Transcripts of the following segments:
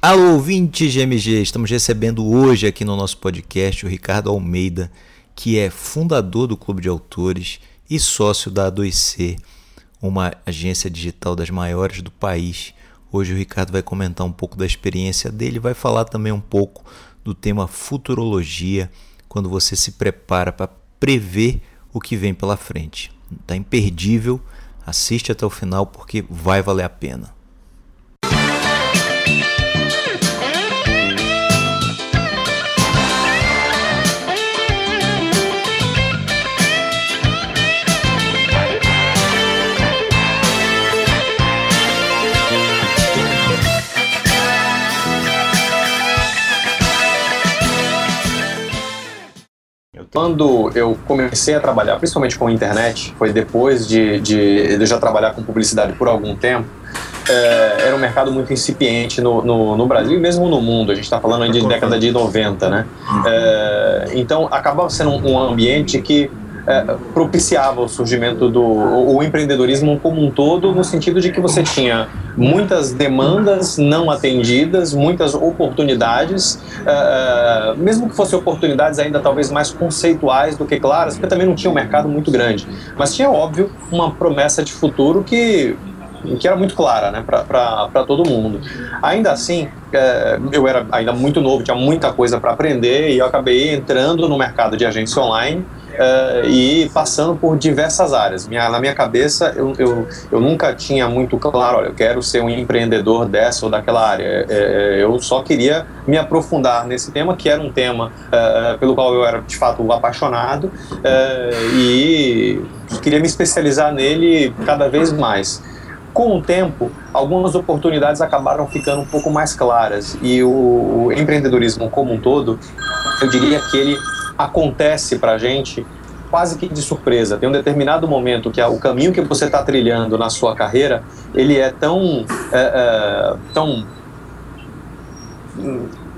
Alô, ouvintes de MG, estamos recebendo hoje aqui no nosso podcast o Ricardo Almeida, que é fundador do Clube de Autores e sócio da A2C, uma agência digital das maiores do país. Hoje o Ricardo vai comentar um pouco da experiência dele, vai falar também um pouco do tema futurologia, quando você se prepara para prever o que vem pela frente. Está imperdível, assiste até o final porque vai valer a pena. Quando eu comecei a trabalhar, principalmente com a internet, foi depois de, de, de eu já trabalhar com publicidade por algum tempo, é, era um mercado muito incipiente no, no, no, Brasil e mesmo no mundo. A gente está falando aí de década de 90, né? É, então, acabava sendo um, um ambiente que é, propiciava o surgimento do o, o, empreendedorismo como um todo, no sentido de que você tinha muitas demandas não atendidas, muitas oportunidades, é, é mesmo que fossem oportunidades ainda talvez mais conceituais do que claras, porque também não tinha um mercado muito grande, mas tinha, óbvio, uma promessa de futuro que que era muito clara né, para todo mundo. Ainda assim, é, eu era ainda muito novo, tinha muita coisa para aprender e eu acabei entrando no mercado de agência online uh, e passando por diversas áreas. Minha, na minha cabeça, eu, eu, eu, nunca tinha muito claro, olha, eu quero ser um empreendedor dessa ou daquela área. É, eu só queria me aprofundar nesse tema, que era um tema uh, pelo qual eu era, de fato, apaixonado uh, e queria me especializar nele cada vez mais. Com o tempo, algumas oportunidades acabaram ficando um pouco mais claras e o empreendedorismo como um todo, eu diria que ele acontece para a gente quase que de surpresa. Tem um determinado momento que é o caminho que você está trilhando na sua carreira, ele é tão, é, é, tão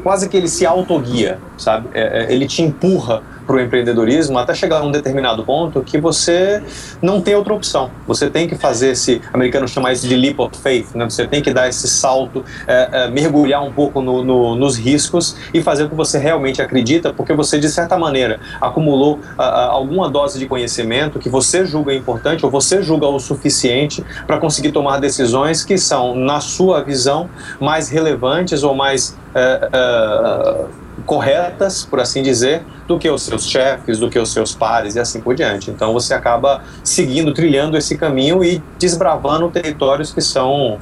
quase que ele se autoguia, sabe? É, é ele te empurra para o empreendedorismo até chegar a um determinado ponto que você não tem outra opção. Você tem que fazer esse, americano chama isso de leap of faith, né? você tem que dar esse salto, é, é, mergulhar um pouco no, no, nos riscos e fazer o que você realmente acredita, porque você, de certa maneira, acumulou a, a, alguma dose de conhecimento que você julga importante ou você julga o suficiente para conseguir tomar decisões que são, na sua visão, mais relevantes ou mais. É, é corretas, por assim dizer, do que os seus chefes, do que os seus pares e assim por diante. Então você acaba seguindo, trilhando esse caminho e desbravando territórios que são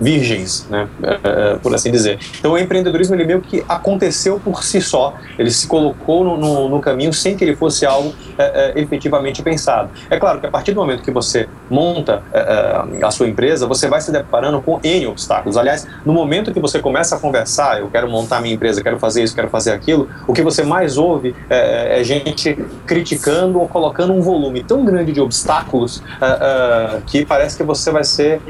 virgens, né, é, é, por assim dizer. Então o empreendedorismo ele meio que aconteceu por si só, ele se colocou no, no, no caminho sem que ele fosse algo é, é, efetivamente pensado. É claro que a partir do momento que você monta é, é, a sua empresa, você vai se deparando com N obstáculos. Aliás, no momento que você começa a conversar, eu quero montar minha empresa, quero fazer isso, quero fazer aquilo, o que você mais ouve é, gente criticando ou colocando um volume tão grande de obstáculos que parece que você vai ser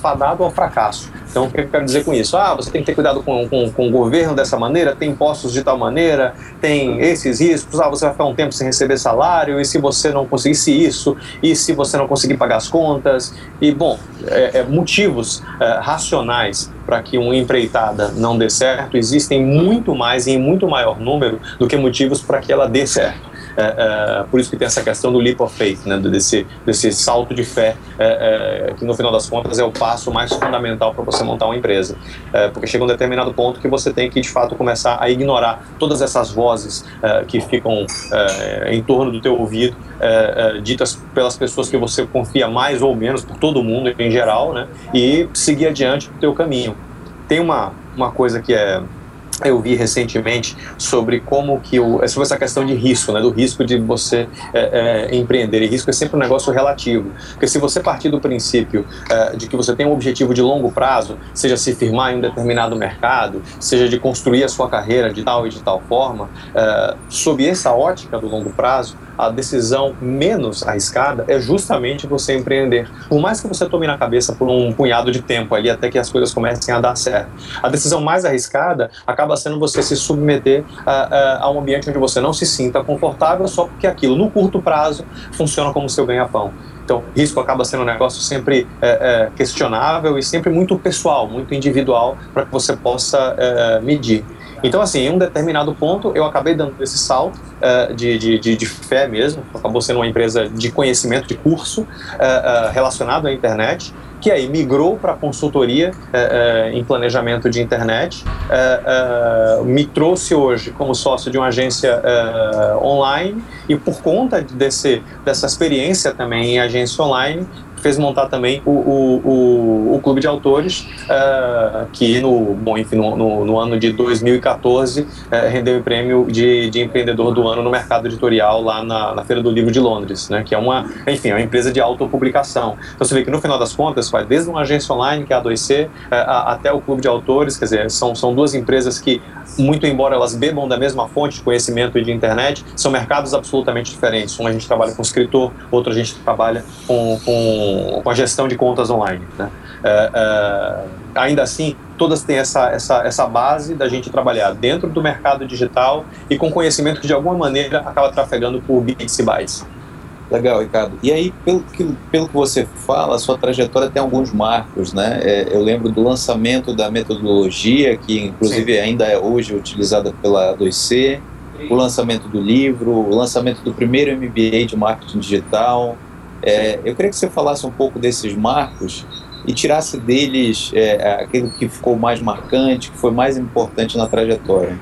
fadado ao fracasso. Então, o que eu quero dizer com isso? Ah, você tem que ter cuidado com, com, com o governo dessa maneira, tem impostos de tal maneira, tem esses riscos, ah, você vai ficar um tempo sem receber salário, e se você não conseguisse isso, e se você não conseguir pagar as contas, e, bom, é, é, motivos é, racionais para que uma empreitada não dê certo existem muito mais e em muito maior número do que motivos para que ela dê certo. É, é, por isso que tem essa questão do leap of faith, né, desse, desse salto de fé, é, é, que no final das contas é o passo mais fundamental para você montar uma empresa. É, porque chega um determinado ponto que você tem que, de fato, começar a ignorar todas essas vozes é, que ficam em torno do teu ouvido, ditas pelas pessoas que você confia mais ou menos, por todo mundo em geral, né, e seguir adiante o teu caminho. Tem uma, uma coisa que é eu vi recentemente sobre como que o, sobre essa questão de risco, né, do risco de você é, é, empreender. E risco é sempre um negócio relativo, porque se você partir do princípio é, de que você tem um objetivo de longo prazo, seja se firmar em um determinado mercado, seja de construir a sua carreira de tal e de tal forma, é, sob essa ótica do longo prazo, a decisão menos arriscada é justamente você empreender. Por mais que você tome na cabeça por um punhado de tempo ali até que as coisas comecem a dar certo. A decisão mais arriscada sendo você se submeter a, a, a um ambiente onde você não se sinta confortável só porque aquilo no curto prazo funciona como seu ganha-pão. Então, risco acaba sendo um negócio sempre é, é, questionável e sempre muito pessoal, muito individual, para que você possa é, medir. Então, assim, em um determinado ponto, eu acabei dando esse salto uh, de, de, de, fé mesmo, acabou sendo uma empresa de conhecimento, de curso, uh, uh, relacionado à internet, que aí migrou para consultoria em planejamento de internet, me trouxe hoje como sócio de uma agência online. E por conta desse, dessa experiência também em agência online, fez montar também o, o, o, o Clube de Autores, uh, que no, bom, enfim, no, no, no ano de 2014 uh, eh, rendeu o prêmio de, de empreendedor do ano no mercado editorial lá na, na Feira do Livro de Londres, né, que é uma, enfim, é uma empresa de autopublicação. Então você vê que no final das contas vai desde uma agência online, que é a 2C, uh, eh, até o Clube de Autores, quer dizer, são, são duas empresas que, muito embora elas bebam da mesma fonte de conhecimento e de internet, são mercados absolutamente diferentes. Um a gente trabalha com escritor, outro a gente trabalha com, com com, a gestão de contas online. Né? É, é, ainda assim, todas têm essa, essa, essa base da gente trabalhar dentro do mercado digital e com conhecimento que de alguma maneira acaba trafegando por bits e bytes. Legal, Ricardo. E aí, pelo que, pelo que você fala, a sua trajetória tem alguns marcos, né? É, eu lembro do lançamento da metodologia, que inclusive Sim. ainda é hoje utilizada pela 2C, o lançamento do livro, o lançamento do primeiro MBA de marketing digital, é, eu queria que você falasse um pouco desses marcos e tirasse deles é, aquilo que ficou mais marcante, que foi mais importante na trajetória.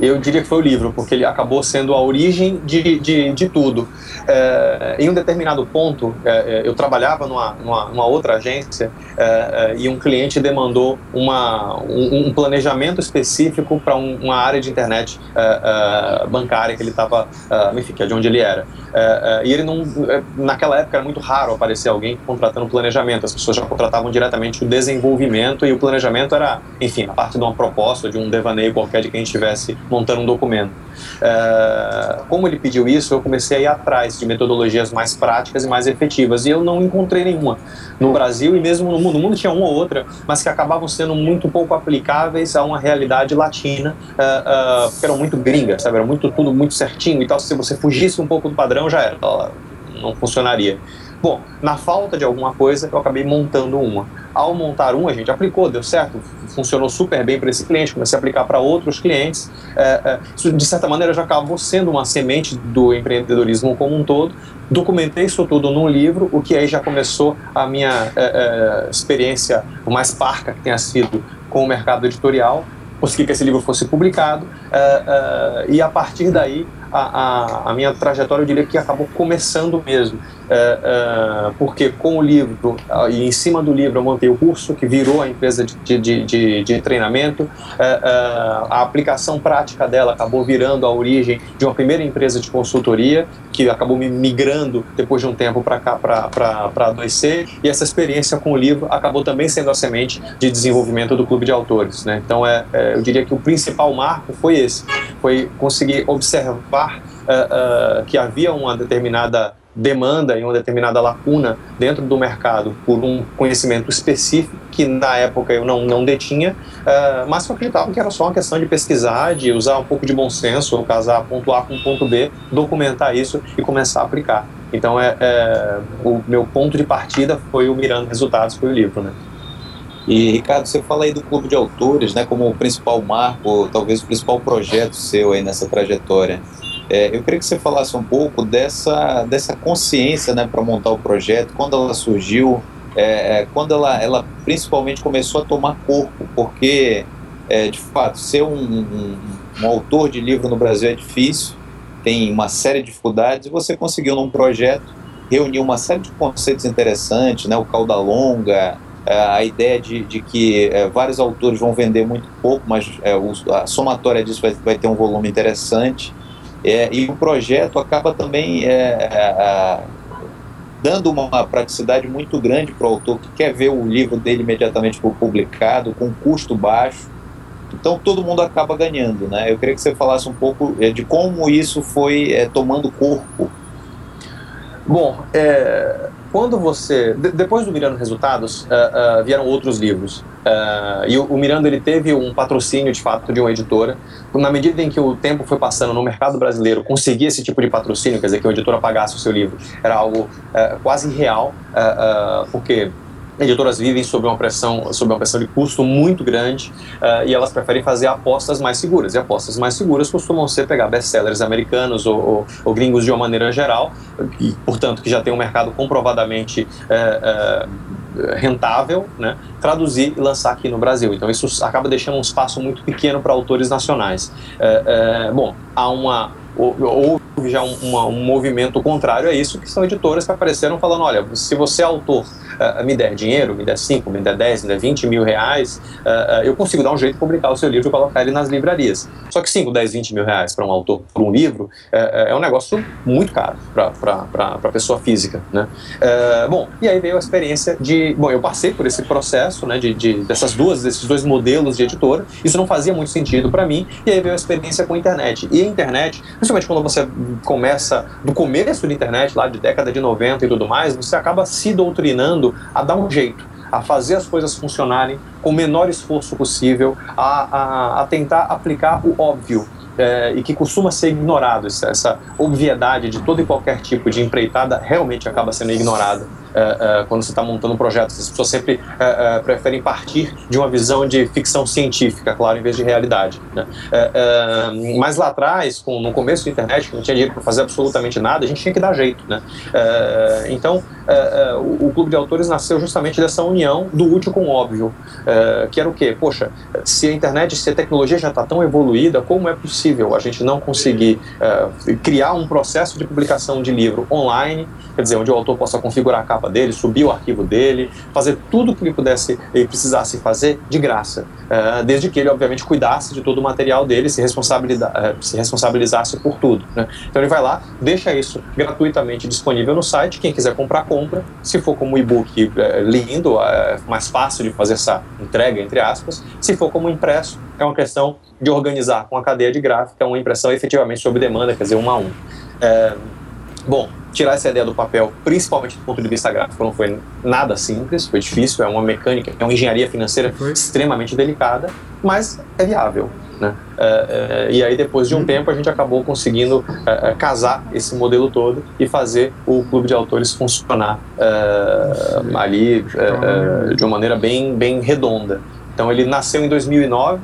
Eu diria que foi o livro, porque ele acabou sendo a origem de, de, de tudo. É, em um determinado ponto, é, é eu trabalhava numa, numa, numa outra agência é, é, e um cliente demandou uma, um, um planejamento específico para um, uma área de internet é, bancária que ele estava, enfim, que é de onde ele era. e ele não, naquela época era muito raro aparecer alguém contratando planejamento, as pessoas já contratavam diretamente o desenvolvimento e o planejamento era, enfim, a parte de uma proposta, de um devaneio qualquer de quem estivesse montando um documento. É, como ele pediu isso, eu comecei a ir atrás de metodologias mais práticas e mais efetivas, e eu não encontrei nenhuma no Brasil e mesmo no mundo. No mundo tinha uma ou outra, mas que acabavam sendo muito pouco aplicáveis a uma realidade latina, é, é, porque eram muito gringas, sabe? Era muito tudo muito certinho e tal. Se você fugisse um pouco do padrão, já era, não funcionaria. Bom, na falta de alguma coisa, eu acabei montando uma. Ao montar uma, a gente aplicou, deu certo, funcionou super bem para esse cliente, comecei a aplicar para outros clientes. É, é, de certa maneira, já acabou sendo uma semente do empreendedorismo como um todo. Documentei isso tudo num livro, o que aí já começou a minha é, é experiência mais parca que tenha sido com o mercado editorial consegui que esse livro fosse publicado uh, uh, e a partir daí a, a, a, minha trajetória eu diria que acabou começando mesmo uh, porque com o livro e em cima do livro eu montei o curso que virou a empresa de, de, de, de treinamento a aplicação prática dela acabou virando a origem de uma primeira empresa de consultoria que acabou me migrando depois de um tempo para cá para a 2C e essa experiência com o livro acabou também sendo a semente de desenvolvimento do clube de autores né? então é, é eu diria que o principal marco foi esse, foi conseguir observar uh, que havia uma determinada demanda e uma determinada lacuna dentro do mercado por um conhecimento específico que na época eu não, não detinha, uh, mas eu acreditava que era só uma questão de pesquisar, de usar um pouco de bom senso, casar ponto A com ponto B, documentar isso e começar a aplicar. Então é, é o meu ponto de partida foi o Mirando Resultados, foi o livro, né? E, Ricardo, você fala aí do Clube de Autores, né, como o principal marco, talvez o principal projeto seu aí nessa trajetória. É, eu queria que você falasse um pouco dessa, dessa consciência né, para montar o projeto, quando ela surgiu, é, é, quando ela, ela principalmente começou a tomar corpo, porque, é, de fato, ser um, um, um autor de livro no Brasil é difícil, tem uma série de dificuldades, e você conseguiu num projeto reunir uma série de conceitos interessantes, né, o cauda longa, é, a ideia de, de que é, vários autores vão vender muito pouco, mas é, o, a somatória disso vai, vai, ter um volume interessante. É, e o projeto acaba também é, é, dando uma praticidade muito grande para o autor que quer ver o livro dele imediatamente publicado, com custo baixo. Então todo mundo acaba ganhando. Né? Eu queria que você falasse um pouco de como isso foi tomando corpo Bom, é, quando você. De, depois do Mirando Resultados, uh, uh, vieram outros livros. Uh, e o, o, Miranda ele teve um patrocínio de fato de uma editora. Na medida em que o tempo foi passando no mercado brasileiro, conseguir esse tipo de patrocínio, quer dizer, que a editora pagasse o seu livro, era algo quase irreal, porque editoras vivem sob uma pressão, sob uma pressão de custo muito grande uh, e elas preferem fazer apostas mais seguras. E apostas mais seguras costumam ser pegar best-sellers americanos ou, ou, ou, gringos de uma maneira geral, e, portanto, que já tem um mercado comprovadamente uh, uh, rentável, né, traduzir e lançar aqui no Brasil. Então isso acaba deixando um espaço muito pequeno para autores nacionais. bom, há uma houve já um, uma, um movimento contrário a isso, que são editoras que apareceram falando, olha, se você é autor uh, me der dinheiro, me der 5, me der 10, me der 20 mil reais, uh, uh, eu consigo dar um jeito de publicar o seu livro e colocar ele nas livrarias. Só que 5, 10, 20 mil reais para um autor, por um livro, é um negócio muito caro para a pessoa física. Né? bom, e aí veio a experiência de. Bom, eu passei por esse processo né, de, de dessas duas, desses dois modelos de editora, isso não fazia muito sentido para mim, e aí veio a experiência com a internet. E a internet, principalmente quando você começa do começo da internet, lá de década de 90 e tudo mais, você acaba se doutrinando a dar um jeito, a fazer as coisas funcionarem com o menor esforço possível, a, a, a tentar aplicar o óbvio. É, e que costuma ser ignorado, essa, essa obviedade de todo e qualquer tipo de empreitada realmente acaba sendo ignorada uh, uh, quando você está montando um projeto. As pessoas sempre uh, preferem partir de uma visão de ficção científica, claro, em vez de realidade. Né? mas lá atrás, com, no começo da internet, que não tinha dinheiro para fazer absolutamente nada, a gente tinha que dar jeito. Né? então, o, o, Clube de Autores nasceu justamente dessa união do útil com o óbvio, que era o quê? Poxa, se a internet, se a tecnologia já está tão evoluída, como é possível a gente não conseguir criar um processo de publicação de livro online, quer dizer, onde o autor possa configurar a capa dele, subir o arquivo dele, fazer tudo o que ele pudesse e precisasse fazer de graça, uh, desde que ele obviamente cuidasse de todo o material dele, se, responsabiliza, uh, se responsabilizasse por tudo. Né? Então ele vai lá, deixa isso gratuitamente disponível no site, quem quiser comprar compra, se for como e-book lindo, mais fácil de fazer essa entrega entre aspas, se for como impresso é uma questão de organizar com a cadeia de gráfica uma impressão efetivamente sob demanda, quer dizer, um a um. bom, tirar essa ideia do papel, principalmente do ponto de vista gráfico, não foi nada simples, foi difícil, é uma mecânica, é uma engenharia financeira foi. extremamente delicada, mas é viável. Né? Uh, uh, e aí, depois de um uhum. tempo, a gente acabou conseguindo uh, casar esse modelo todo e fazer o clube de autores funcionar ali de uma maneira bem, bem redonda. Então ele nasceu em 2009,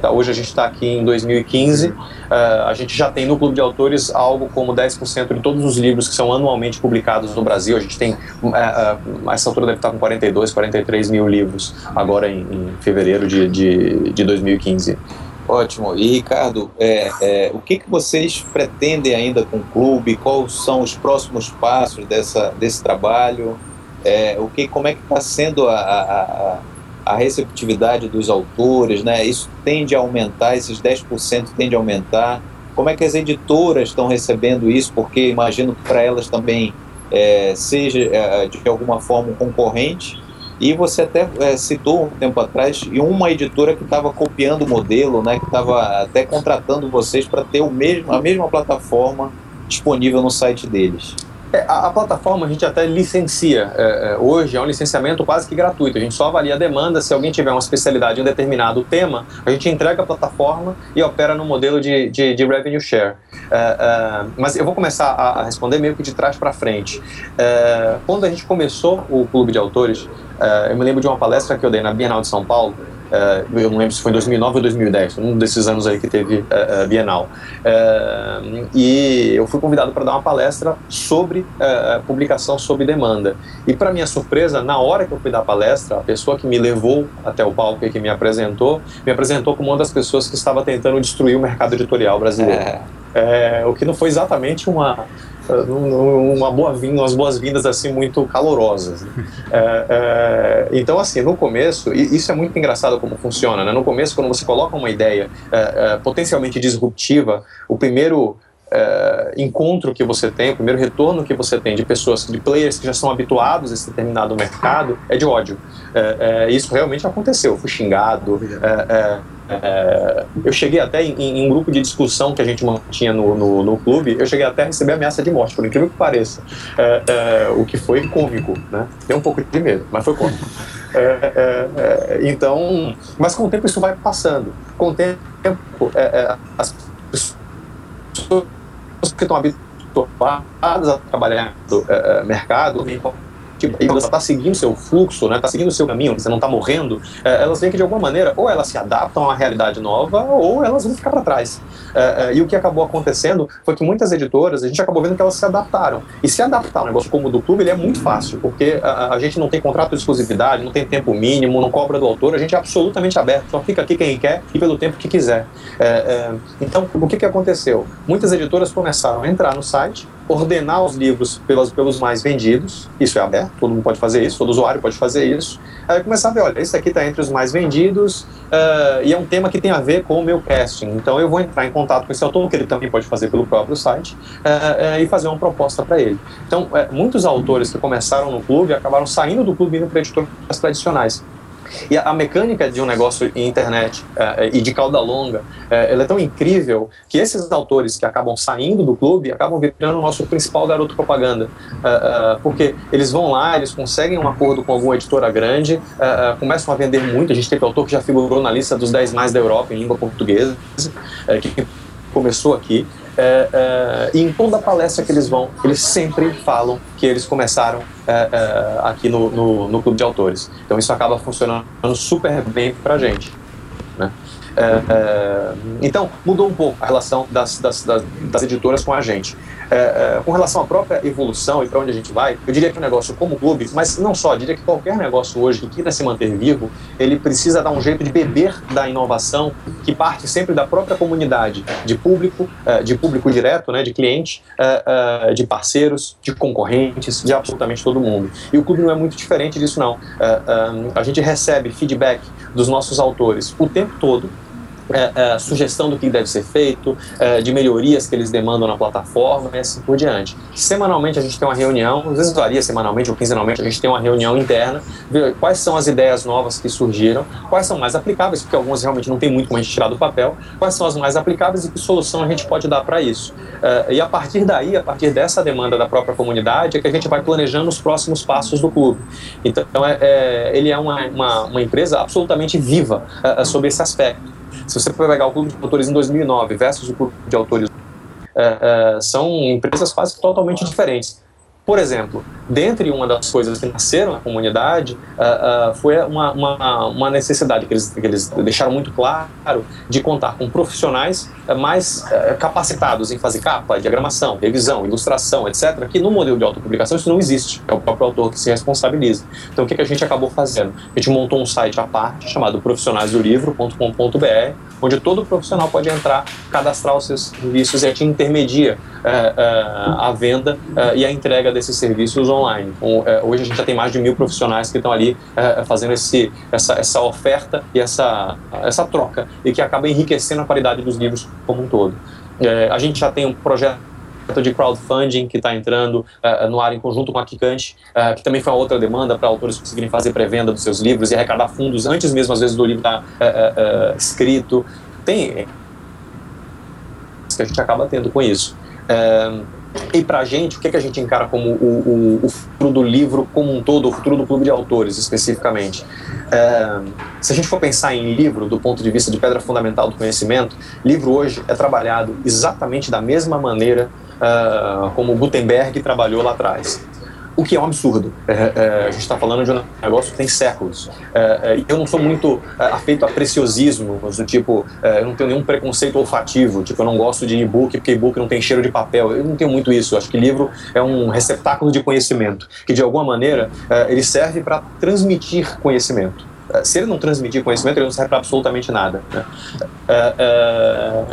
tá, hoje a gente está aqui em 2015. Uh, eh, a gente já tem no Clube de Autores algo como 10% de todos os livros que são anualmente publicados no Brasil. A gente tem, uh, uh, essa altura deve estar com 42, 43 mil livros agora em, em fevereiro de, de, de 2015. Ótimo. E Ricardo, é, é, o que, que vocês pretendem ainda com o clube? Quais são os próximos passos dessa, desse trabalho? É, o que, como é que está sendo a, a a receptividade dos autores, né? Isso tende a aumentar, esses 10% tende a aumentar. Como é que as editoras estão recebendo isso? Porque imagino que para elas também é, seja é, de alguma forma um concorrente. E você até é, citou um tempo atrás e uma editora que estava copiando o modelo, né? Que estava até contratando vocês para ter o mesmo, a mesma plataforma disponível no site deles. É, a, a, plataforma a gente até licencia. É, é, hoje é um licenciamento quase que gratuito. A gente só avalia a demanda. Se alguém tiver uma especialidade em um determinado tema, a gente entrega a plataforma e opera no modelo de, de, de revenue share. É, é mas eu vou começar a, a, responder meio que de trás para frente. É, quando a gente começou o clube de autores, eu me lembro de uma palestra que eu dei na Bienal de São Paulo Uh, eu não lembro se foi em 2009 ou 2010, um desses anos aí que teve uh, uh, Bienal. e eu fui convidado para dar uma palestra sobre publicação sob demanda. E para minha surpresa, na hora que eu fui dar a palestra, a pessoa que me levou até o palco e que me apresentou, me apresentou como uma das pessoas que estava tentando destruir o mercado editorial brasileiro. É. É, o que não foi exatamente uma uma boa vinda, umas boas-vindas assim muito calorosas. Né? É, é, então, assim, no começo, isso é muito engraçado como funciona, né? No começo, quando você coloca uma ideia é, é potencialmente disruptiva, o primeiro é, encontro que você tem, o primeiro retorno que você tem de pessoas, de players que já são habituados a esse determinado mercado, é de ódio. É, isso realmente aconteceu. Eu fui xingado, é, eu cheguei até em, em, um grupo de discussão que a gente mantinha no, no, no, clube, eu cheguei até a receber ameaça de morte, por incrível que pareça. É, é, o que foi cômico, né? Deu um pouco de medo, mas foi cômico. É, é, então, mas com o tempo isso vai passando. Com o tempo, as pessoas que estão habituadas a trabalhar no mercado e você está seguindo seu fluxo, né, está seguindo o seu caminho, você não está morrendo, é, elas veem que de alguma maneira ou elas se adaptam a uma realidade nova ou elas vão ficar para trás. É, é, e o que acabou acontecendo foi que muitas editoras, a gente acabou vendo que elas se adaptaram. E se adaptar um negócio como o do clube, ele é muito fácil, porque a, a, gente não tem contrato de exclusividade, não tem tempo mínimo, não cobra do autor, a gente é absolutamente aberto, só fica aqui quem quer e pelo tempo que quiser. É, é, então, o que, que aconteceu? Muitas editoras começaram a entrar no site, ordenar os livros pelos, pelos mais vendidos, isso é aberto, todo mundo pode fazer isso, todo usuário pode fazer isso. Aí começar a ver, olha, esse aqui está entre os mais vendidos uh, e é um tema que tem a ver com o meu casting, então eu vou entrar em contato com esse autor, que ele também pode fazer pelo próprio site, uh, uh, e fazer uma proposta para ele. Então, muitos autores que começaram no clube acabaram saindo do clube indo para editoras tradicionais. E a, mecânica de um negócio em internet uh, e de cauda longa, uh, ela é tão incrível que esses autores que acabam saindo do clube acabam virando o nosso principal garoto propaganda. Uh, porque eles vão lá, eles conseguem um acordo com alguma editora grande, começam a vender muito. A gente teve autor que já figurou na lista dos 10 mais da Europa em língua portuguesa, que começou aqui. É, é, e em toda palestra que eles vão, eles sempre falam que eles começaram é, é aqui no, no, no, clube de autores. Então isso acaba funcionando super bem para a gente. Né? É, é, então mudou um pouco a relação das, das, das, das editoras com a gente. É, é, com relação à própria evolução e para onde a gente vai, eu diria que o negócio como clube, mas não só, diria que qualquer negócio hoje que queira se manter vivo, ele precisa dar um jeito de beber da inovação que parte sempre da própria comunidade, de público, é, de público direto, né, de cliente, é, é, de parceiros, de concorrentes, de absolutamente todo mundo. E o clube não é muito diferente disso, não. a gente recebe feedback dos nossos autores o tempo todo, é, é, sugestão do que deve ser feito, é, de melhorias que eles demandam na plataforma e assim por diante. Semanalmente a gente tem uma reunião, às vezes varia semanalmente ou quinzenalmente, a gente tem uma reunião interna, ver quais são as ideias novas que surgiram, quais são mais aplicáveis, porque algumas realmente não tem muito como a gente tirar do papel, quais são as mais aplicáveis e que solução a gente pode dar para isso. É, e a partir daí, a partir dessa demanda da própria comunidade, é que a gente vai planejando os próximos passos do clube. Então, é, é, ele é uma, uma, uma empresa absolutamente viva sobre esse aspecto. Se você pegar o Clube de Autores em 2009 versus o Clube de Autores, é, é, são empresas quase totalmente diferentes. Por exemplo, dentre uma das coisas que nasceram na comunidade uh, uh, foi uma, uma, uma, necessidade que eles, que eles deixaram muito claro de contar com profissionais uh, mais capacitados em fazer capa, diagramação, revisão, ilustração, etc., que no modelo de autopublicação isso não existe, é o próprio autor que se responsabiliza. Então o que, que a gente acabou fazendo? A gente montou um site à parte chamado profissionaisdolivro.com.br, onde todo profissional pode entrar, cadastrar os seus serviços e a gente intermedia a venda e a entrega desses serviços online. Então, é, hoje a gente já tem mais de mil profissionais que estão ali é, fazendo esse, essa, essa oferta e essa, essa troca e que acaba enriquecendo a qualidade dos livros como um todo. É, a gente já tem um projeto de crowdfunding que está entrando uh, no ar em conjunto com a Kikante, uh, que também foi uma outra demanda para autores conseguirem fazer pré-venda dos seus livros e arrecadar fundos antes mesmo, às vezes, do livro estar tá, uh, escrito. Tem que a gente acaba tendo com isso. E para a gente, o que, que a gente encara como o, o, o, futuro do livro como um todo, o futuro do clube de autores especificamente? É, se a gente for pensar em livro do ponto de vista de pedra fundamental do conhecimento, livro hoje é trabalhado exatamente da mesma maneira uh, como Gutenberg trabalhou lá atrás o que é um absurdo. É, é, a gente está falando de um negócio que tem séculos. É, é eu não sou muito é, afeito a preciosismo, do tipo, é, eu não tenho nenhum preconceito olfativo, tipo, eu não gosto de e-book porque e-book não tem cheiro de papel. Eu não tenho muito isso. Eu acho que livro é um receptáculo de conhecimento, que de alguma maneira ele serve para transmitir conhecimento se ele não transmitir conhecimento, ele não serve para absolutamente nada. Né?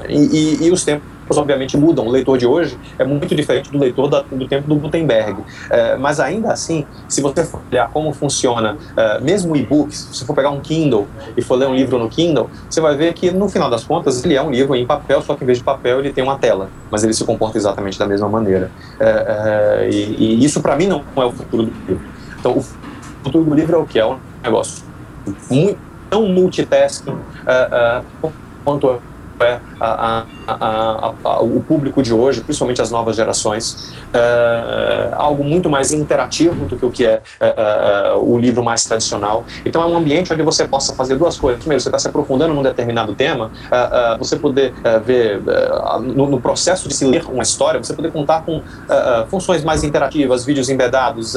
e, e, e, os tempos obviamente mudam. O leitor de hoje é muito diferente do leitor da, do tempo do Gutenberg. É, mas ainda assim, se você for olhar como funciona, é, mesmo e-book, se você for pegar um Kindle e for ler um livro no Kindle, você vai ver que no final das contas ele é um livro em papel, só que em vez de papel ele tem uma tela, mas ele se comporta exatamente da mesma maneira. É, é e, e, isso para mim não é o futuro do livro. Então, o futuro do livro é o que? É um negócio muito tão multitasking uh, uh, quanto é a, a, a, o público de hoje, principalmente as novas gerações, é, algo muito mais interativo do que o que é, é, é, o livro mais tradicional. Então é um ambiente onde você possa fazer duas coisas. Primeiro, você está se aprofundando num determinado tema, é, é, você poder é, ver no, no, processo de se ler uma história, você poder contar com funções mais interativas, vídeos embedados,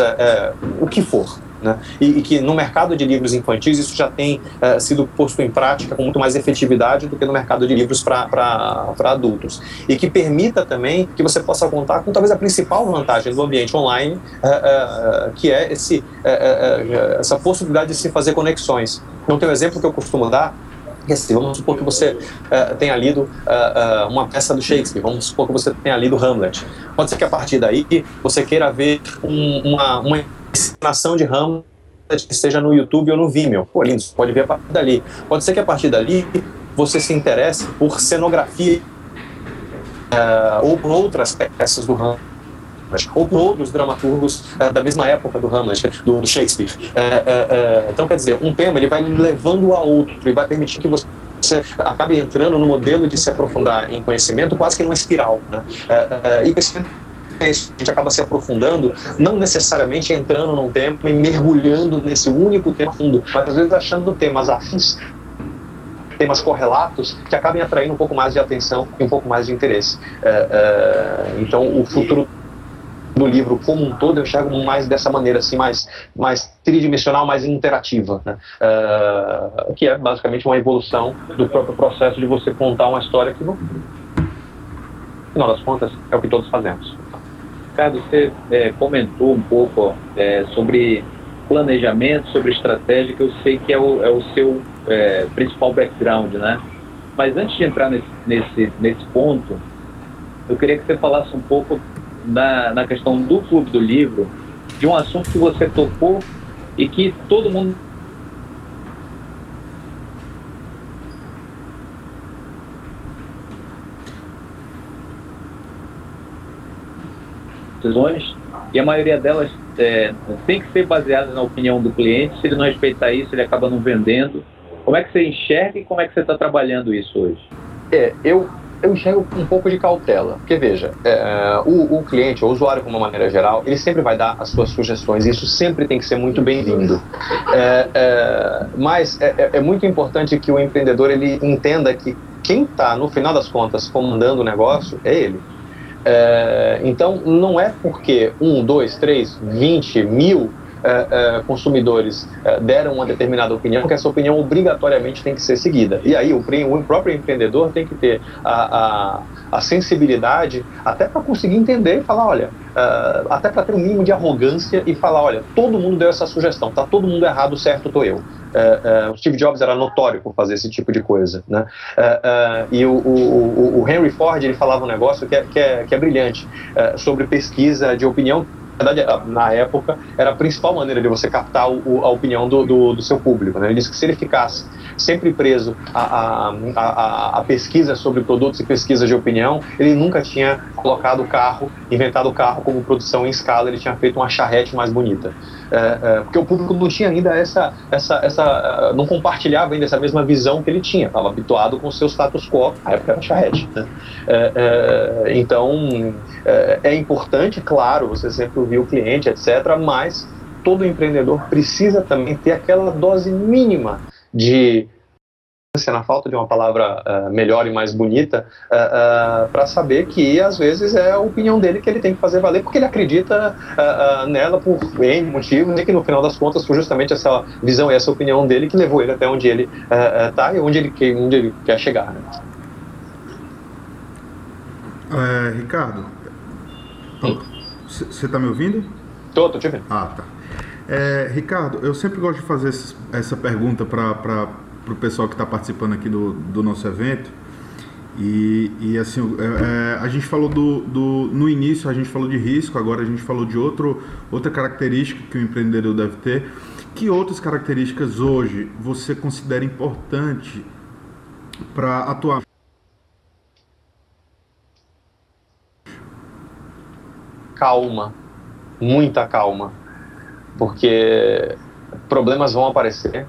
o que for. Né? E, e, que no mercado de livros infantis isso já tem uh, sido posto em prática com muito mais efetividade do que no mercado de livros para adultos. E que permita também que você possa contar com talvez a principal vantagem do ambiente online, uh, uh, que é esse, essa possibilidade de se fazer conexões. Então, tem um exemplo que eu costumo dar, assim, vamos supor que você uh, tenha lido uh, uh, uma peça do Shakespeare, vamos supor que você tenha lido Hamlet. Pode ser que a partir daí você queira ver um, uma, uma encenação de Hamlet que no YouTube ou no Vimeo. Pô, lindo, pode ver a partir dali. Pode ser que a partir dali você se interesse por cenografia uh, ou por outras peças do Hamlet ou por outros dramaturgos uh, da mesma época do Hamlet, do, do Shakespeare. Uh, então, quer dizer, um tema ele vai levando a outro e vai permitir que você você acabe entrando no modelo de se aprofundar em conhecimento quase que numa espiral. Né? e a gente acaba se aprofundando, não necessariamente entrando num tema e mergulhando nesse único tema fundo, mas às vezes achando temas afins, temas correlatos, que acabem atraindo um pouco mais de atenção e um pouco mais de interesse. É, é, então, o futuro do livro como um todo eu enxergo mais dessa maneira, assim, mais, mais tridimensional, mais interativa, né? uh, que é basicamente uma evolução do próprio processo de você contar uma história que, no final das contas, é o que todos fazemos. Ricardo, você é, comentou um pouco é, sobre planejamento, sobre estratégia, que eu sei que é o, é o seu é, principal background, né? Mas antes de entrar nesse, nesse, nesse ponto, eu queria que você falasse um pouco na, na questão do Clube do Livro, de um assunto que você tocou e que todo mundo decisões e a maioria delas é, tem que ser baseada na opinião do cliente. Se ele não respeitar isso, ele acaba não vendendo. Como é que você enxerga e como é que você está trabalhando isso hoje? É, eu eu enxergo um pouco de cautela, porque veja, é, o, o, cliente, o usuário de uma maneira geral, ele sempre vai dar as suas sugestões, isso sempre tem que ser muito bem-vindo. É, é, mas é, é, é, muito importante que o empreendedor ele entenda que quem está, no final das contas, comandando o negócio é ele. É, então, não é porque um, dois, três, vinte mil é, é, consumidores é, deram uma determinada opinião que essa opinião obrigatoriamente tem que ser seguida. E aí o, o próprio empreendedor tem que ter a, a, a sensibilidade até para conseguir entender e falar, olha, uh, até para ter um mínimo de arrogância e falar, olha, todo mundo deu essa sugestão, tá todo mundo errado, certo tô eu. Uh, uh, Steve Jobs era notório por fazer esse tipo de coisa, né? e o, o, o, Henry Ford ele falava um negócio que é, que é, que é brilhante sobre pesquisa de opinião verdade, na época, era a principal maneira de você captar o, a opinião do, do, do, seu público. Né? Ele disse que se ele ficasse sempre preso à, à, à, pesquisa sobre produtos e pesquisa de opinião, ele nunca tinha colocado o carro, inventado o carro como produção em escala, ele tinha feito uma charrete mais bonita. É, é, porque o público não tinha ainda essa, essa, essa, não compartilhava ainda essa mesma visão que ele tinha, estava habituado com o seu status quo, a época era charrete. Né? É, é então, é, é importante, claro, você sempre ouvir o cliente, etc., mas todo empreendedor precisa também ter aquela dose mínima de na falta de uma palavra uh, melhor e mais bonita, uh, eh, uh, eh, para saber que às vezes é a opinião dele que ele tem que fazer valer, porque ele acredita nela por N motivos, e que no final das contas foi justamente essa visão e essa opinião dele que levou ele até onde ele está e onde ele, quer, onde ele quer chegar. Né? É, Ricardo, você está me ouvindo? Tô, tô te ouvindo. Ah, tá. É, Ricardo, eu sempre gosto de fazer essa pergunta para para o pessoal que está participando aqui do, do nosso evento. E, e assim, é, é, a gente falou do, do. No início a gente falou de risco, agora a gente falou de outro, outra característica que o empreendedor deve ter. Que outras características hoje você considera importante para atuar? Calma, muita calma, porque problemas vão aparecer,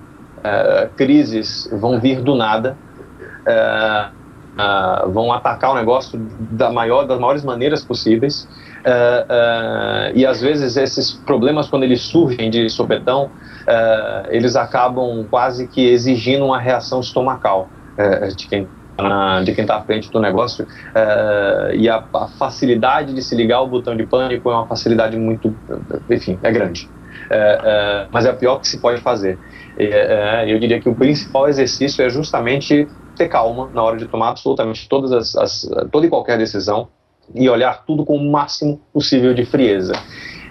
é, crises vão vir do nada, é, é, vão atacar o negócio da maior, das maiores maneiras possíveis, e às vezes esses problemas, quando eles surgem de sopetão, eles acabam quase que exigindo uma reação estomacal de quem de quem está à frente do negócio e a, a, facilidade de se ligar o botão de pânico é uma facilidade muito, enfim, é grande. Mas é o pior que se pode fazer. É, eu diria que o principal exercício é justamente ter calma na hora de tomar absolutamente todas as, as, toda e qualquer decisão e olhar tudo com o máximo possível de frieza.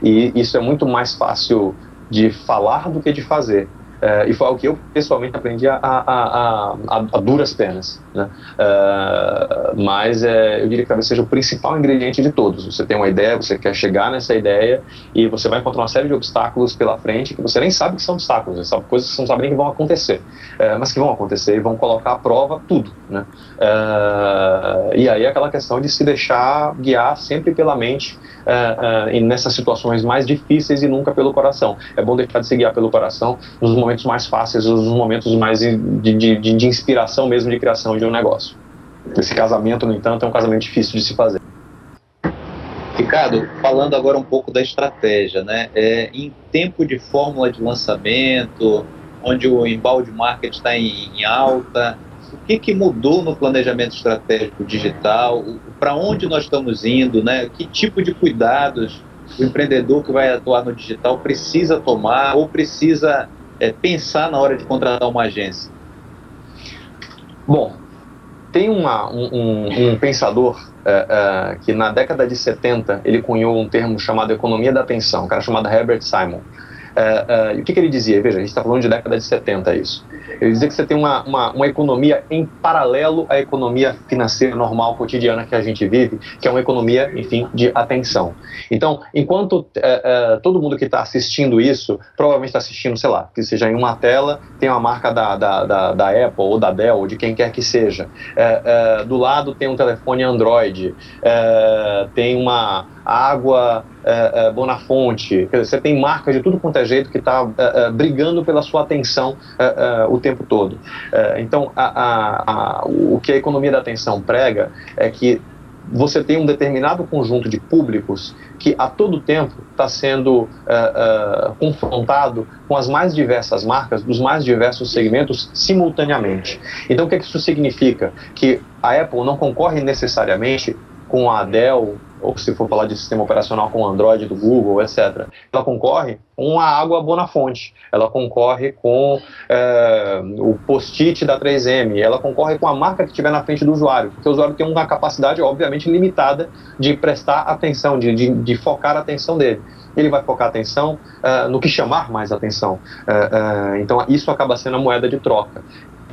E isso é muito mais fácil de falar do que de fazer. É, e foi algo que eu pessoalmente aprendi a, a, a, a duras penas. Né? É, mas é, eu diria que talvez seja o principal ingrediente de todos. Você tem uma ideia, você quer chegar nessa ideia e você vai encontrar uma série de obstáculos pela frente que você nem sabe que são obstáculos, você sabe coisas que você não sabe nem que vão acontecer, é, mas que vão acontecer e vão colocar à prova tudo. Né? É, e aí aquela questão de se deixar guiar sempre pela mente e nessas situações mais difíceis e nunca pelo coração. É bom deixar de se guiar pelo coração nos momentos mais fáceis, nos momentos mais de, de, de, de inspiração mesmo de criação de um negócio. Esse casamento, no entanto, é um casamento difícil de se fazer. Ricardo, falando agora um pouco da estratégia, né? É, em tempo de fórmula de lançamento, onde o embalde market está em, em, alta, o que, que mudou no planejamento estratégico digital? Para onde nós estamos indo, né? Que tipo de cuidados o empreendedor que vai atuar no digital precisa tomar ou precisa é, pensar na hora de contratar uma agência? Bom, tem uma, um, um, pensador é, é, que na década de 70 ele cunhou um termo chamado economia da atenção, um cara chamado Herbert Simon. É, é, e o que, que, ele dizia? Veja, a gente está falando de década de 70 isso. Ele dizia que você tem uma, uma, uma, economia em paralelo à economia financeira normal, cotidiana que a gente vive, que é uma economia, enfim, de atenção. Então, enquanto é, é, todo mundo que está assistindo isso, provavelmente está assistindo, sei lá, que seja em uma tela, tem uma marca da, da, da, da Apple ou da Dell, ou de quem quer que seja. É, é, do lado tem um telefone Android, tem uma água é, é, Bonafonte, você tem marcas de tudo quanto é jeito que está é, é, brigando pela sua atenção é, é, o tempo todo. então, a, a, a, o que a economia da atenção prega é que você tem um determinado conjunto de públicos que a todo tempo está sendo confrontado com as mais diversas marcas dos mais diversos segmentos simultaneamente. Então, o que, que isso significa? Que a Apple não concorre necessariamente com a Dell ou se for falar de sistema operacional com Android do Google, etc. Ela concorre com a água Bonafonte, ela concorre com é, o post-it da 3M, ela concorre com a marca que estiver na frente do usuário, porque o usuário tem uma capacidade, obviamente, limitada de prestar atenção, de, de, de focar a atenção dele ele vai focar a atenção uh, no que chamar mais atenção. Uh, uh, então, isso acaba sendo a moeda de troca.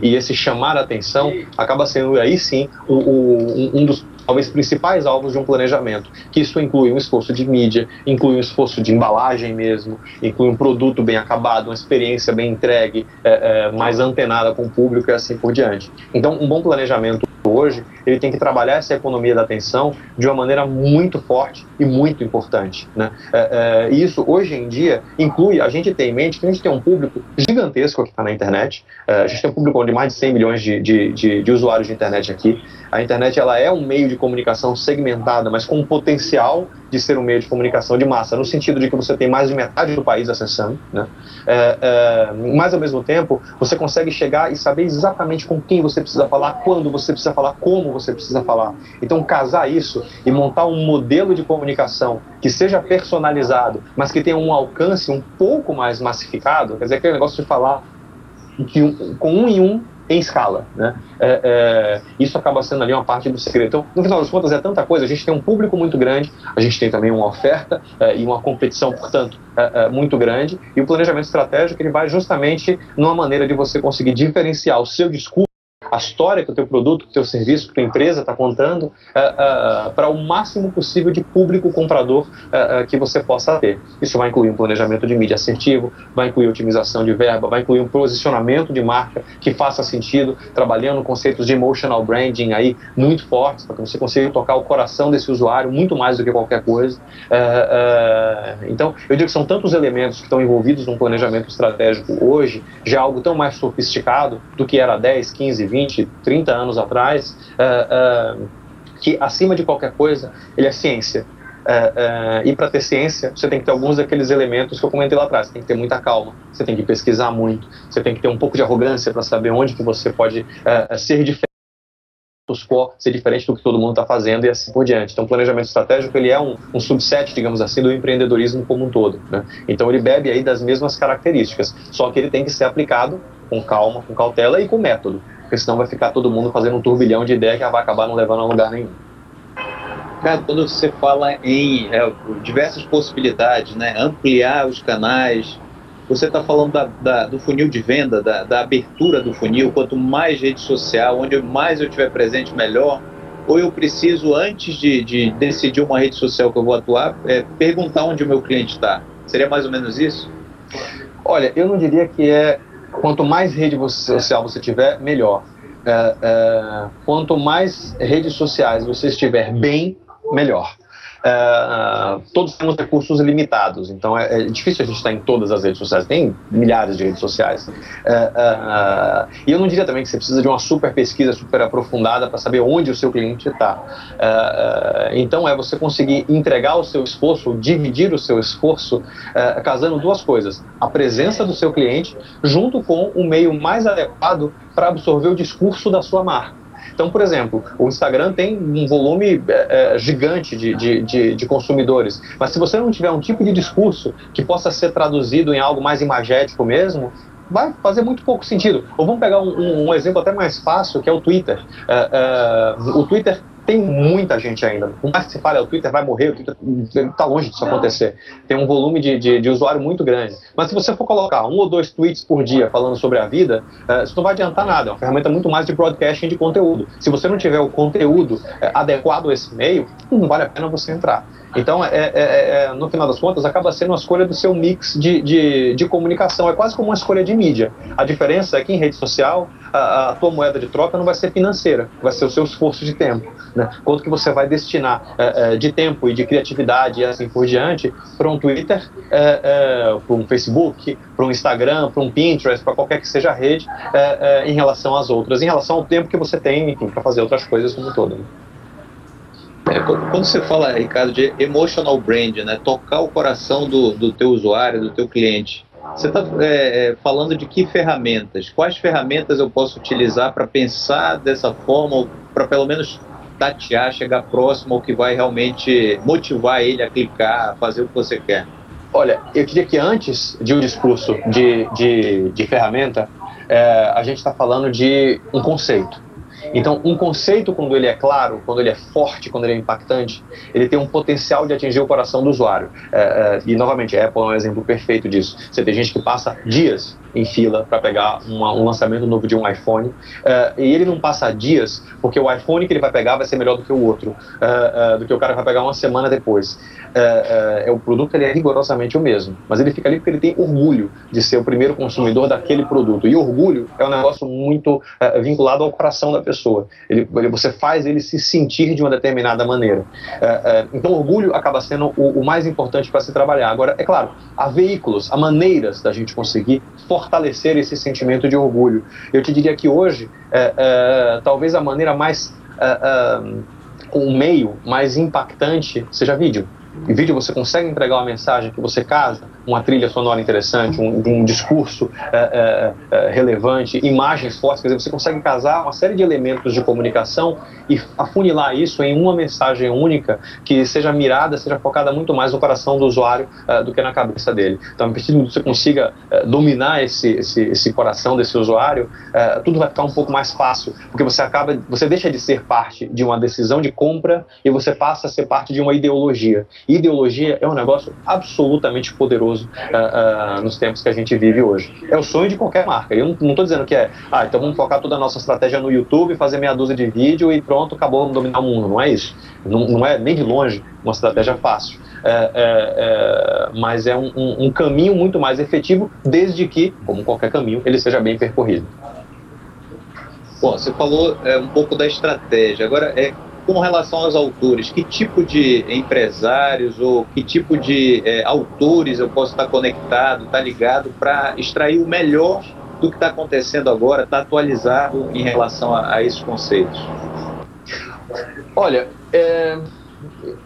E esse chamar a atenção acaba sendo, aí sim, o, o, um dos talvez principais alvos de um planejamento, que isso inclui um esforço de mídia, inclui um esforço de embalagem mesmo, inclui um produto bem acabado, uma experiência bem entregue, é, é, mais antenada com o público e assim por diante. Então, um bom planejamento hoje, ele tem que trabalhar essa economia da atenção de uma maneira muito forte e muito importante. Né? É, é, isso, hoje em dia, inclui, a gente tem em mente que a gente tem um público gigantesco que está na internet, é, a gente tem um público de mais de 100 milhões de, de, de, de, usuários de internet aqui. A internet ela é um meio de comunicação segmentada, mas com um potencial de ser um meio de comunicação de massa, no sentido de que você tem mais de metade do país acessando, né? É, é, mas ao mesmo tempo você consegue chegar e saber exatamente com quem você precisa falar, quando você precisa falar, como você precisa falar. Então casar isso e montar um modelo de comunicação que seja personalizado, mas que tenha um alcance um pouco mais massificado, quer dizer, aquele negócio de falar de um, com um em um em escala. Né? É, é, isso acaba sendo ali uma parte do segredo. Então, no final das contas, é tanta coisa. A gente tem um público muito grande, a gente tem também uma oferta é, e uma competição, portanto, é, é, muito grande. E o planejamento estratégico ele vai justamente numa maneira de você conseguir diferenciar o seu discurso a história que o teu produto, que o teu serviço, que a tua empresa está contando uh, uh, para o máximo possível de público comprador uh, que você possa ter. Isso vai incluir um planejamento de mídia assertivo, vai incluir otimização de verba, vai incluir um posicionamento de marca que faça sentido, trabalhando conceitos de emotional branding aí muito fortes, para que você consiga tocar o coração desse usuário muito mais do que qualquer coisa. então, eu digo que são tantos elementos que estão envolvidos num planejamento estratégico hoje, já algo tão mais sofisticado do que era 10, 15, 20, 30 anos atrás, uh, uh, que acima de qualquer coisa, ele é ciência. Uh, e para ter ciência, você tem que ter alguns daqueles elementos que eu comentei lá atrás. Você tem que ter muita calma, você tem que pesquisar muito, você tem que ter um pouco de arrogância para saber onde que você pode ser diferente ser diferente do que todo mundo está fazendo e assim por diante. Então, o planejamento estratégico ele é um, um subset, digamos assim, do empreendedorismo como um todo. Né? Então, ele bebe aí das mesmas características, só que ele tem que ser aplicado com calma, com cautela e com método, porque senão vai ficar todo mundo fazendo um turbilhão de ideia que vai acabar não levando a lugar nenhum. Cara, quando você fala em é, diversas possibilidades, né, ampliar os canais, você está falando da, da, do funil de venda, da, da, abertura do funil, quanto mais rede social, onde mais eu estiver presente, melhor. Ou eu preciso, antes de, de decidir uma rede social que eu vou atuar, é, perguntar onde o meu cliente está. Seria mais ou menos isso? Olha, eu não diria que é quanto mais rede social você tiver, melhor. É, é, quanto mais redes sociais você estiver bem, melhor. Uh, todos temos recursos limitados, então é, é, difícil a gente estar em todas as redes sociais, tem milhares de redes sociais. Uh, uh, e eu não diria também que você precisa de uma super pesquisa, super aprofundada para saber onde o seu cliente está. então é você conseguir entregar o seu esforço, dividir o seu esforço, casando duas coisas: a presença do seu cliente junto com o meio mais adequado para absorver o discurso da sua marca. Então, por exemplo, o Instagram tem um volume é, é, gigante de, de, de, de, consumidores, mas se você não tiver um tipo de discurso que possa ser traduzido em algo mais imagético mesmo, vai fazer muito pouco sentido. Ou vamos pegar um, um exemplo até mais fácil, que é o Twitter. É, é o Twitter tem muita gente ainda. Por mais que se fale, o Twitter vai morrer, o Twitter está longe disso acontecer. Tem um volume de, de, de, usuário muito grande. Mas se você for colocar um ou dois tweets por dia falando sobre a vida, uh, isso não vai adiantar nada. É uma ferramenta muito mais de broadcasting de conteúdo. Se você não tiver o conteúdo uh, adequado a esse meio, não vale a pena você entrar. Então, é, é, é, é, no final das contas, acaba sendo uma escolha do seu mix de, de, de, comunicação. É quase como uma escolha de mídia. A diferença é que em rede social, a, a, tua moeda de troca não vai ser financeira, vai ser o seu esforço de tempo. Né? Quanto que você vai destinar é, é, de tempo e de criatividade e assim por diante para um Twitter, para um Facebook, para um Instagram, para um Pinterest, para qualquer que seja a rede, em relação às outras, em relação ao tempo que você tem, para fazer outras coisas como todo. Né? É, quando você fala, Ricardo, de emotional brand, né, tocar o coração do, do teu usuário, do teu cliente, você está é, é, falando de que ferramentas? Quais ferramentas eu posso utilizar para pensar dessa forma, para pelo menos tatear, chegar próximo ao que vai realmente motivar ele a clicar, a fazer o que você quer? Olha, eu diria que antes de um discurso de, de, de ferramenta, é, a gente está falando de um conceito. Então, um conceito, quando ele é claro, quando ele é forte, quando ele é impactante, ele tem um potencial de atingir o coração do usuário. É, é, e, novamente, a Apple é um exemplo perfeito disso. Você tem gente que passa dias em fila para pegar uma, um lançamento novo de um iPhone, uh, e ele não passa dias, porque o iPhone que ele vai pegar vai ser melhor do que o outro, uh, uh, do que o cara vai pegar uma semana depois. é o produto ele é rigorosamente o mesmo, mas ele fica ali porque ele tem orgulho de ser o primeiro consumidor daquele produto. E orgulho é um negócio muito vinculado ao coração da pessoa. Ele, ele, você faz ele se sentir de uma determinada maneira. então, orgulho acaba sendo o, o mais importante para se trabalhar. Agora, é claro, há veículos, há maneiras da gente conseguir fortalecer esse sentimento de orgulho. Eu te diria que hoje, é, é, talvez a maneira mais. É, o é, meio mais impactante seja vídeo. Em vídeo você consegue entregar uma mensagem que você casa, uma trilha sonora interessante, um, um discurso é, é, é, relevante, imagens fortes, quer dizer, você consegue casar uma série de elementos de comunicação e afunilar isso em uma mensagem única que seja mirada, seja focada muito mais no coração do usuário é, do que na cabeça dele. Então, a partir que você consiga é, dominar esse, esse, esse, coração desse usuário, tudo vai ficar um pouco mais fácil, porque você acaba, você deixa de ser parte de uma decisão de compra e você passa a ser parte de uma ideologia. Ideologia é um negócio absolutamente poderoso uh, uh, nos tempos que a gente vive hoje. É o sonho de qualquer marca. Eu não estou dizendo que é, ah, então vamos focar toda a nossa estratégia no YouTube, fazer meia dúzia de vídeo e pronto, acabou, vamos dominar o mundo. Não é isso. Não, não é nem de longe uma estratégia fácil. É, é, é, mas é um, um, um caminho muito mais efetivo, desde que, como qualquer caminho, ele seja bem percorrido. Bom, você falou é, um pouco da estratégia. Agora, é, com relação aos autores, que tipo de empresários ou que tipo de é, autores eu posso estar conectado, estar ligado para extrair o melhor do que está acontecendo agora, estar tá atualizado em relação a, a esses conceitos? Olha, é,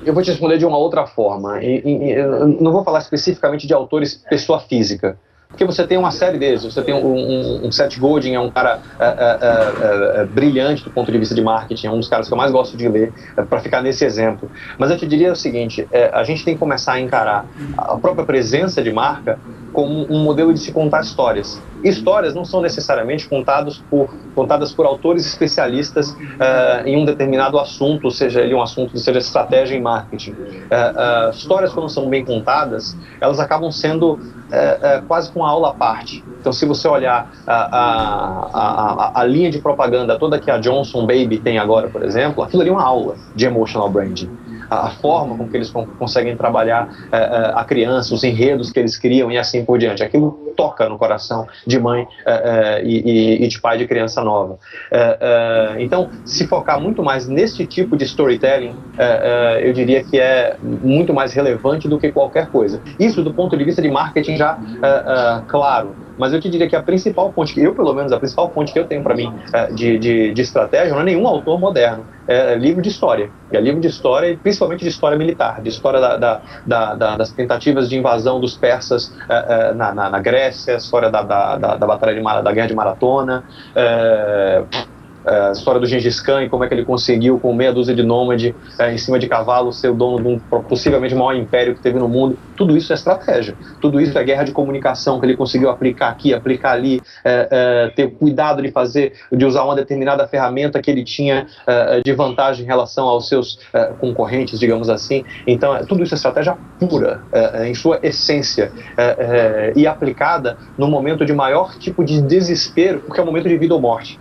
eu vou te responder de uma outra forma. E, e, não vou falar especificamente de autores pessoa física, porque você tem uma série deles. Você tem um, um, um Seth Godin, é um cara é, é, é, brilhante do ponto de vista de marketing, é um dos caras que eu mais gosto de ler, para ficar nesse exemplo. Mas eu te diria o seguinte: a gente tem que começar a encarar a própria presença de marca como um modelo de se contar histórias. Histórias não são necessariamente contadas por, contadas por autores especialistas uh, em um determinado assunto, seja ele um assunto seja estratégia em marketing. Uh, uh, histórias, quando são bem contadas, elas acabam sendo quase com uma aula à parte. Então, se você olhar a, a, a, a, linha de propaganda toda que a Johnson Baby tem agora, por exemplo, aquilo ali é uma aula de emotional branding a, forma com que eles conseguem trabalhar é, é, a criança, os enredos que eles criam e assim por diante. Aquilo toca no coração de mãe é, e, e, de pai de criança nova. então, se focar muito mais nesse tipo de storytelling, eu diria que é muito mais relevante do que qualquer coisa. Isso do ponto de vista de marketing já claro mas eu te diria que a principal fonte, que eu pelo menos, a principal fonte que eu tenho para mim é, de, de, de, estratégia não é nenhum autor moderno, é livro de história. É livro de história, principalmente de história militar, de história da, da, da, das tentativas de invasão dos persas é, é, na, na, na, Grécia, história da, da, batalha de, da guerra de Maratona. É, é, a história do Gengis Khan e como é que ele conseguiu, com meia dúzia de nômade é, em cima de cavalo, ser o dono de um possivelmente maior império que teve no mundo. Tudo isso é estratégia. Tudo isso é guerra de comunicação que ele conseguiu aplicar aqui, aplicar ali, é, é, ter cuidado de fazer, de usar uma determinada ferramenta que ele tinha é, de vantagem em relação aos seus é, concorrentes, digamos assim. Então, tudo isso é estratégia pura, em sua essência, e aplicada no momento de maior tipo de desespero, porque é o momento de vida ou morte.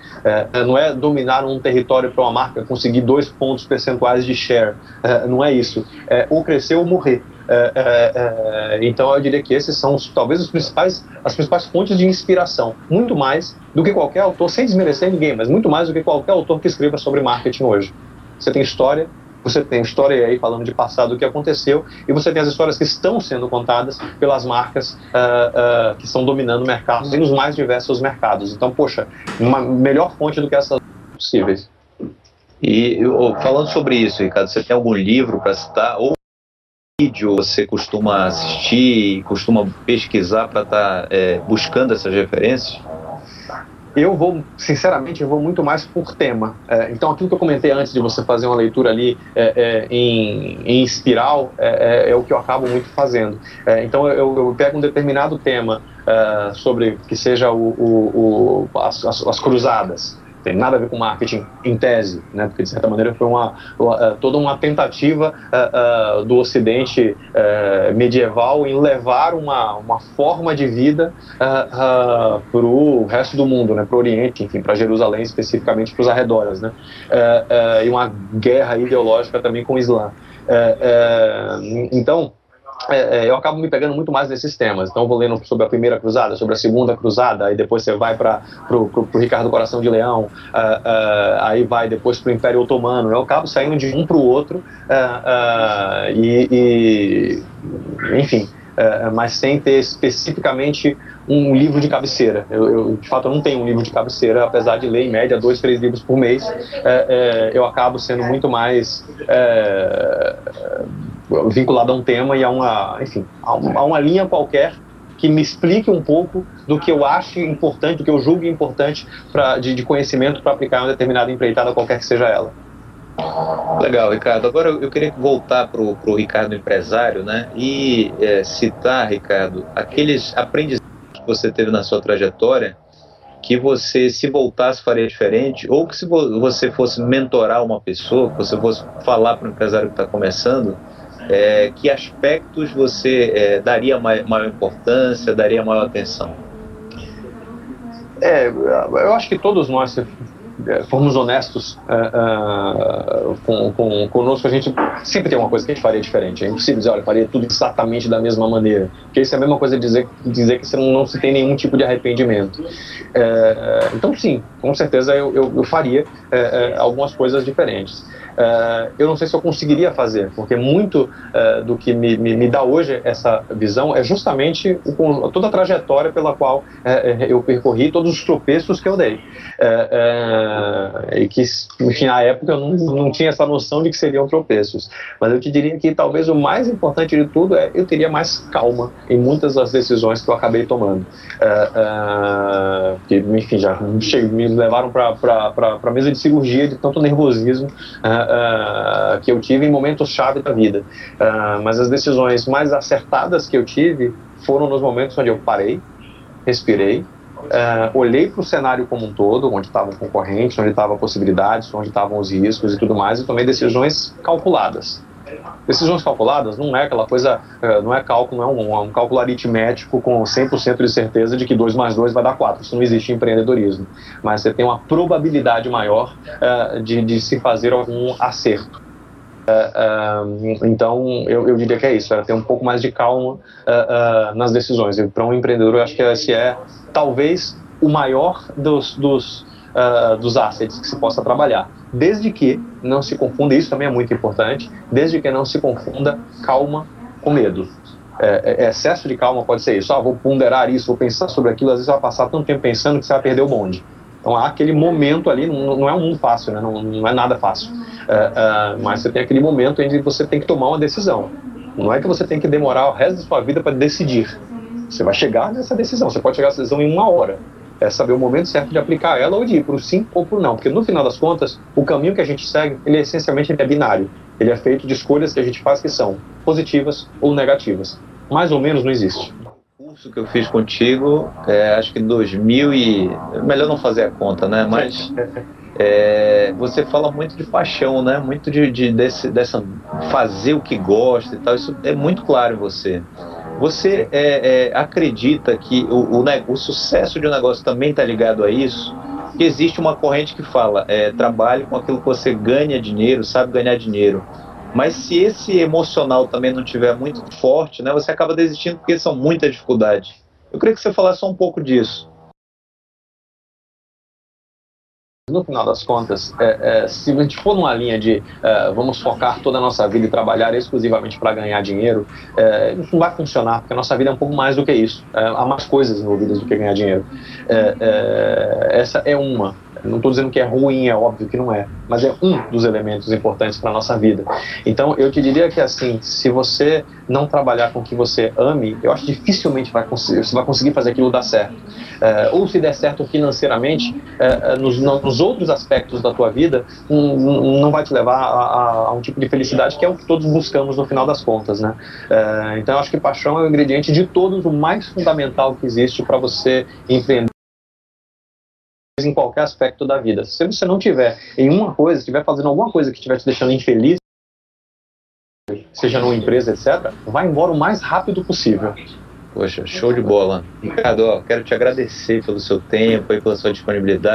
não é dominar um território para uma marca, conseguir dois pontos percentuais de share. É, não é isso. É ou crescer ou morrer. É, é, é, então eu diria que esses são talvez os principais, as principais fontes de inspiração, muito mais do que qualquer autor, sem desmerecer ninguém, mas muito mais do que qualquer autor que escreva sobre marketing hoje. Você tem história, você tem história aí falando de passado do que aconteceu e você tem as histórias que estão sendo contadas pelas marcas uh, uh, que estão dominando o mercado e nos mais diversos mercados. Então, poxa, uma melhor fonte do que essas possíveis. E falando sobre isso, Ricardo, você tem algum livro para citar ou vídeo você costuma assistir, costuma pesquisar para estar tá, é, buscando essas referências? Eu vou, sinceramente, eu vou muito mais por tema. É, então, aquilo que eu comentei antes de você fazer uma leitura ali é, é, em, em, espiral é, é, é, o que eu acabo muito fazendo. É, então, eu, eu, pego um determinado tema sobre que seja o, o, o as, as, as cruzadas tem nada a ver com marketing em tese, né? porque de certa maneira foi uma, eh, toda uma tentativa uh, uh, do Ocidente medieval em levar uma, uma forma de vida para o resto do mundo, né? para o Oriente, enfim, para Jerusalém especificamente, para os arredores, né? e uma guerra ideológica também com o Islã. então é, é, eu acabo me pegando muito mais nesses temas. Então, eu vou lendo sobre a primeira cruzada, sobre a segunda cruzada, aí depois você vai para o Ricardo Coração de Leão, uh, uh, aí vai depois para o Império Otomano. Eu acabo saindo de um para o outro uh, e, e, enfim, mas sem ter especificamente um livro de cabeceira. Eu, eu, de fato, eu não tenho um livro de cabeceira, apesar de ler em média dois, três livros por mês. Eu acabo sendo muito mais vinculado a um tema e a uma, enfim, a uma, a uma linha qualquer que me explique um pouco do que eu acho importante, do que eu julgo importante pra, de, de conhecimento para aplicar uma determinada empreitada, qualquer que seja ela. Legal, Ricardo. Agora eu queria voltar para o Ricardo empresário, né? E é, citar, Ricardo, aqueles aprendizados que você teve na sua trajetória que você, se voltasse, faria diferente, ou que se você fosse mentorar uma pessoa, que você fosse falar para um empresário que está começando, é, que aspectos você é, daria maior importância, daria maior atenção? É, eu acho que todos nós, se formos honestos uh, uh, com, com, conosco, a gente sempre tem uma coisa que a gente faria diferente. É impossível dizer, olha, faria tudo exatamente da mesma maneira. Porque isso é a mesma coisa dizer, dizer que você não, não se tem nenhum tipo de arrependimento. Uh, então, sim, com certeza eu, eu, eu faria algumas coisas diferentes. Uh, eu não sei se eu conseguiria fazer, porque muito uh, do que me, me, me, dá hoje essa visão é justamente o, toda a trajetória pela qual uh, eu percorri, todos os tropeços que eu dei. e que, enfim, na época eu não, não tinha essa noção de que seriam tropeços. Mas eu te diria que talvez o mais importante de tudo é eu teria mais calma em muitas das decisões que eu acabei tomando. que, enfim, já me levaram para a mesa de cirurgia de tanto nervosismo. Uh, uh, que eu tive em momentos chave da vida. Uh, mas as decisões mais acertadas que eu tive foram nos momentos onde eu parei, respirei, Uh, olhei para o cenário como um todo, onde estavam concorrentes, onde estavam possibilidades, onde estavam os riscos e tudo mais, e tomei decisões calculadas. Decisões calculadas não é aquela coisa, uh, não é cálculo, não é um, é um cálculo aritmético com 100% de certeza de que 2 mais 2 vai dar 4. Isso não existe em empreendedorismo. Mas você tem uma probabilidade maior uh, de, de se fazer algum acerto. Uh, então, eu, eu, diria que é isso, é ter um pouco mais de calma nas decisões. Para um empreendedor, eu acho que esse é talvez o maior dos, dos, dos assets que se possa trabalhar desde que não se confunda, isso também é muito importante, desde que não se confunda calma com medo. É, é, excesso de calma pode ser isso, ah, vou ponderar isso, vou pensar sobre aquilo, às vezes vai passar tanto tempo pensando que você vai perder o bonde. Então há aquele momento ali, não, não é um mundo fácil, né? não, não é nada fácil, é, é, mas você tem aquele momento em que você tem que tomar uma decisão. Não é que você tem que demorar o resto da sua vida para decidir. Você vai chegar nessa decisão, você pode chegar a essa decisão em uma hora é saber o momento certo de aplicar ela ou de ir para o sim ou para o não. Porque no final das contas, o caminho que a gente segue, ele é essencialmente é binário. Ele é feito de escolhas que a gente faz que são positivas ou negativas. Mais ou menos não existe. O curso que eu fiz contigo, é, acho que em 2000 e... Melhor não fazer a conta, né? Mas... É, você fala muito de paixão, né? Muito de, de desse, dessa fazer o que gosta e tal. Isso é muito claro em você. Você é, é, acredita que o, o, o, sucesso de um negócio também está ligado a isso? Que existe uma corrente que fala, é, trabalhe com aquilo que você ganha dinheiro, sabe ganhar dinheiro. Mas se esse emocional também não tiver muito forte, né, você acaba desistindo porque são muita dificuldade. Eu queria que você falasse só um pouco disso. No final das contas, é, é, se a gente for numa linha de é, vamos focar toda a nossa vida e trabalhar exclusivamente para ganhar dinheiro, é, isso não vai funcionar, porque a nossa vida é um pouco mais do que isso. É, há mais coisas envolvidas do que ganhar dinheiro. É, essa é uma. Não estou dizendo que é ruim, é óbvio que não é, mas é um dos elementos importantes para a nossa vida. Então, eu te diria que, assim, se você não trabalhar com o que você ame, eu acho que dificilmente vai conseguir, você vai conseguir fazer aquilo dar certo. É, ou se der certo financeiramente, é, é nos, nos, outros aspectos da tua vida, um, não vai te levar a, a, a, um tipo de felicidade que é o que todos buscamos no final das contas, né? É, então, eu acho que paixão é o ingrediente de todos o mais fundamental que existe para você empreender em qualquer aspecto da vida. Se você não tiver em uma coisa, estiver fazendo alguma coisa que estiver te deixando infeliz, seja numa empresa, etc., vai embora o mais rápido possível. Poxa, show de bola. Ricardo, ó, quero te agradecer pelo seu tempo e pela sua disponibilidade.